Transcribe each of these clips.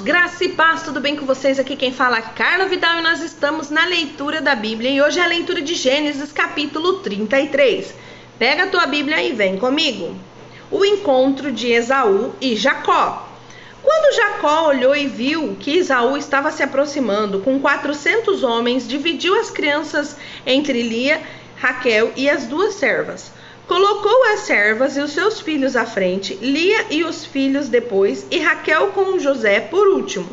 graça e paz, tudo bem com vocês? Aqui quem fala é Carla Vidal e nós estamos na leitura da Bíblia e hoje é a leitura de Gênesis capítulo 33. Pega a tua Bíblia e vem comigo. O encontro de Esaú e Jacó. Quando Jacó olhou e viu que Esaú estava se aproximando com 400 homens, dividiu as crianças entre Lia, Raquel e as duas servas. Colocou as servas e os seus filhos à frente, Lia e os filhos depois, e Raquel com José por último.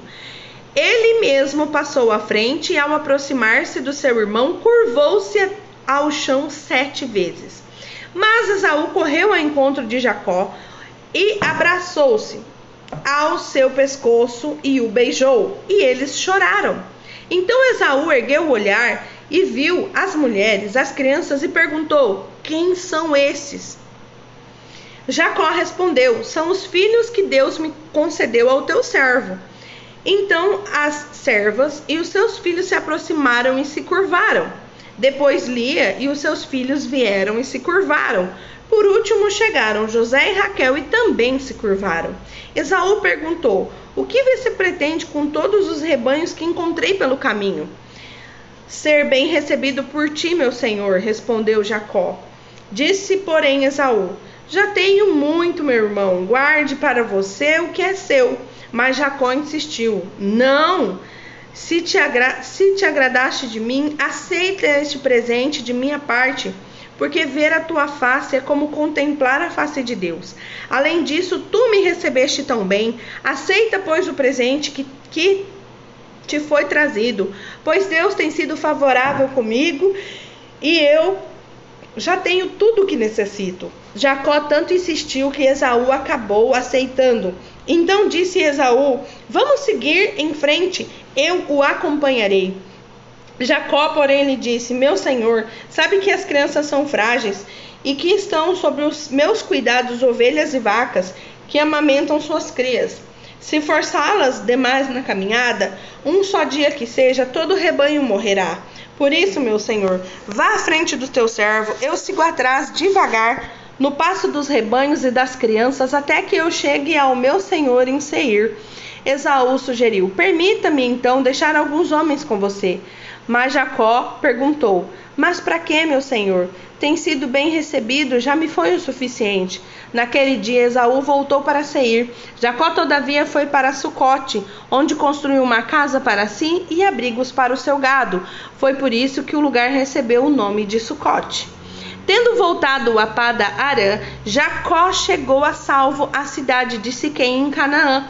Ele mesmo passou à frente e, ao aproximar-se do seu irmão, curvou-se ao chão sete vezes. Mas Esaú correu ao encontro de Jacó e abraçou-se ao seu pescoço e o beijou, e eles choraram. Então Esaú ergueu o olhar e viu as mulheres, as crianças e perguntou: Quem são esses? Jacó respondeu: São os filhos que Deus me concedeu ao teu servo. Então as servas e os seus filhos se aproximaram e se curvaram. Depois Lia e os seus filhos vieram e se curvaram. Por último chegaram José e Raquel e também se curvaram. Esaú perguntou: O que você pretende com todos os rebanhos que encontrei pelo caminho? Ser bem recebido por ti, meu senhor, respondeu Jacó. Disse, porém, Esaú: Já tenho muito, meu irmão, guarde para você o que é seu. Mas Jacó insistiu: Não! Se te, agra se te agradaste de mim, aceita este presente de minha parte, porque ver a tua face é como contemplar a face de Deus. Além disso, tu me recebeste tão bem, aceita, pois, o presente que, que te foi trazido, pois Deus tem sido favorável comigo e eu já tenho tudo o que necessito. Jacó tanto insistiu que Esaú acabou aceitando. Então disse Esaú: Vamos seguir em frente, eu o acompanharei. Jacó, porém, lhe disse: Meu senhor, sabe que as crianças são frágeis e que estão sobre os meus cuidados ovelhas e vacas que amamentam suas crias. Se forçá-las demais na caminhada, um só dia que seja, todo o rebanho morrerá. Por isso, meu senhor, vá à frente do teu servo, eu sigo atrás devagar no passo dos rebanhos e das crianças até que eu chegue ao meu senhor em Seir. Esaú sugeriu: Permita-me então deixar alguns homens com você. Mas Jacó perguntou: Mas para que, meu senhor? Tem sido bem recebido, já me foi o suficiente. Naquele dia Esaú voltou para Seir. Jacó, todavia, foi para Sucote, onde construiu uma casa para si e abrigos para o seu gado. Foi por isso que o lugar recebeu o nome de Sucote. Tendo voltado a Pada Arã, Jacó chegou a salvo à cidade de Siquém em Canaã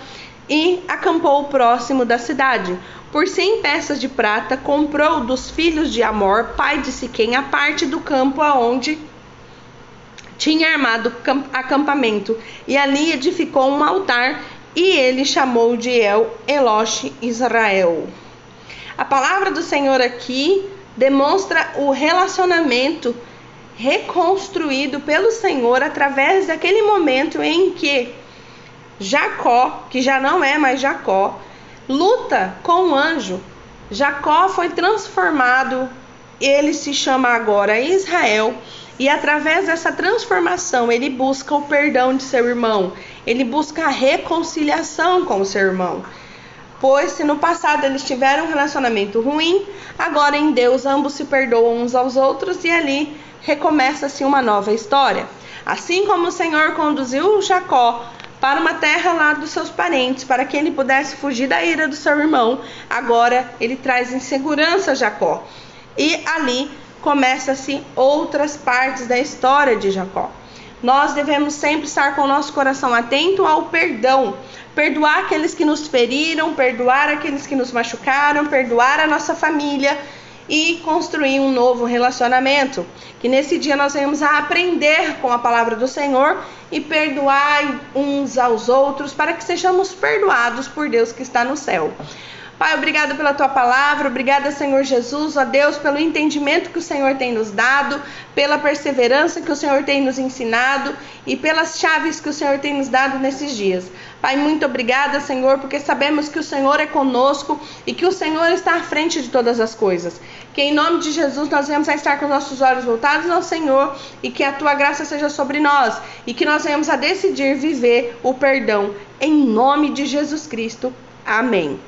e acampou próximo da cidade. Por cem peças de prata, comprou dos filhos de Amor, pai de Siquém, a parte do campo aonde tinha armado acampamento, e ali edificou um altar, e ele chamou de El Elosh Israel. A palavra do Senhor aqui demonstra o relacionamento reconstruído pelo Senhor através daquele momento em que Jacó, que já não é mais Jacó, luta com o anjo. Jacó foi transformado, ele se chama agora Israel, e através dessa transformação ele busca o perdão de seu irmão, ele busca a reconciliação com o seu irmão. Pois se no passado eles tiveram um relacionamento ruim, agora em Deus ambos se perdoam uns aos outros e ali recomeça-se uma nova história. Assim como o Senhor conduziu Jacó para uma terra lá dos seus parentes, para que ele pudesse fugir da ira do seu irmão. Agora ele traz em segurança Jacó. E ali começa-se outras partes da história de Jacó. Nós devemos sempre estar com o nosso coração atento ao perdão, perdoar aqueles que nos feriram, perdoar aqueles que nos machucaram, perdoar a nossa família e construir um novo relacionamento. Que nesse dia nós venhamos a aprender com a palavra do Senhor e perdoar uns aos outros para que sejamos perdoados por Deus que está no céu. Pai, obrigado pela tua palavra, obrigada, Senhor Jesus, ó Deus, pelo entendimento que o Senhor tem nos dado, pela perseverança que o Senhor tem nos ensinado e pelas chaves que o Senhor tem nos dado nesses dias. Pai, muito obrigada, Senhor, porque sabemos que o Senhor é conosco e que o Senhor está à frente de todas as coisas. que em nome de Jesus nós venhamos a estar com nossos olhos voltados ao Senhor e que a tua graça seja sobre nós e que nós venhamos a decidir viver o perdão em nome de Jesus Cristo. Amém.